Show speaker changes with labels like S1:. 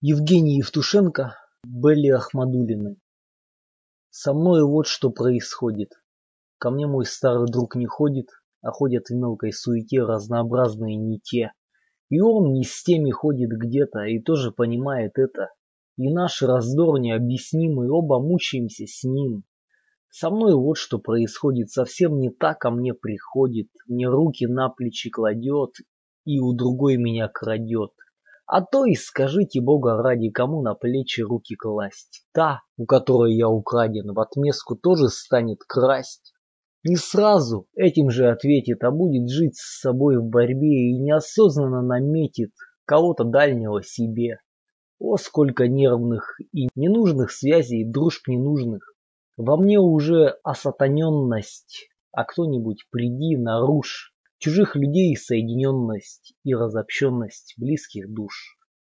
S1: Евгений Евтушенко, Белли Ахмадуллины. Со мной вот что происходит. Ко мне мой старый друг не ходит, а ходят в мелкой суете разнообразные не те. И он не с теми ходит где-то и тоже понимает это. И наш раздор необъяснимый, оба мучаемся с ним. Со мной вот что происходит, совсем не так ко мне приходит, мне руки на плечи кладет и у другой меня крадет. А то и скажите бога ради, кому на плечи руки класть. Та, у которой я украден, в отместку тоже станет красть. Не сразу этим же ответит, а будет жить с собой в борьбе и неосознанно наметит кого-то дальнего себе. О, сколько нервных и ненужных связей, дружб ненужных. Во мне уже осатаненность, а кто-нибудь приди, нарушь чужих людей соединенность и разобщенность близких душ.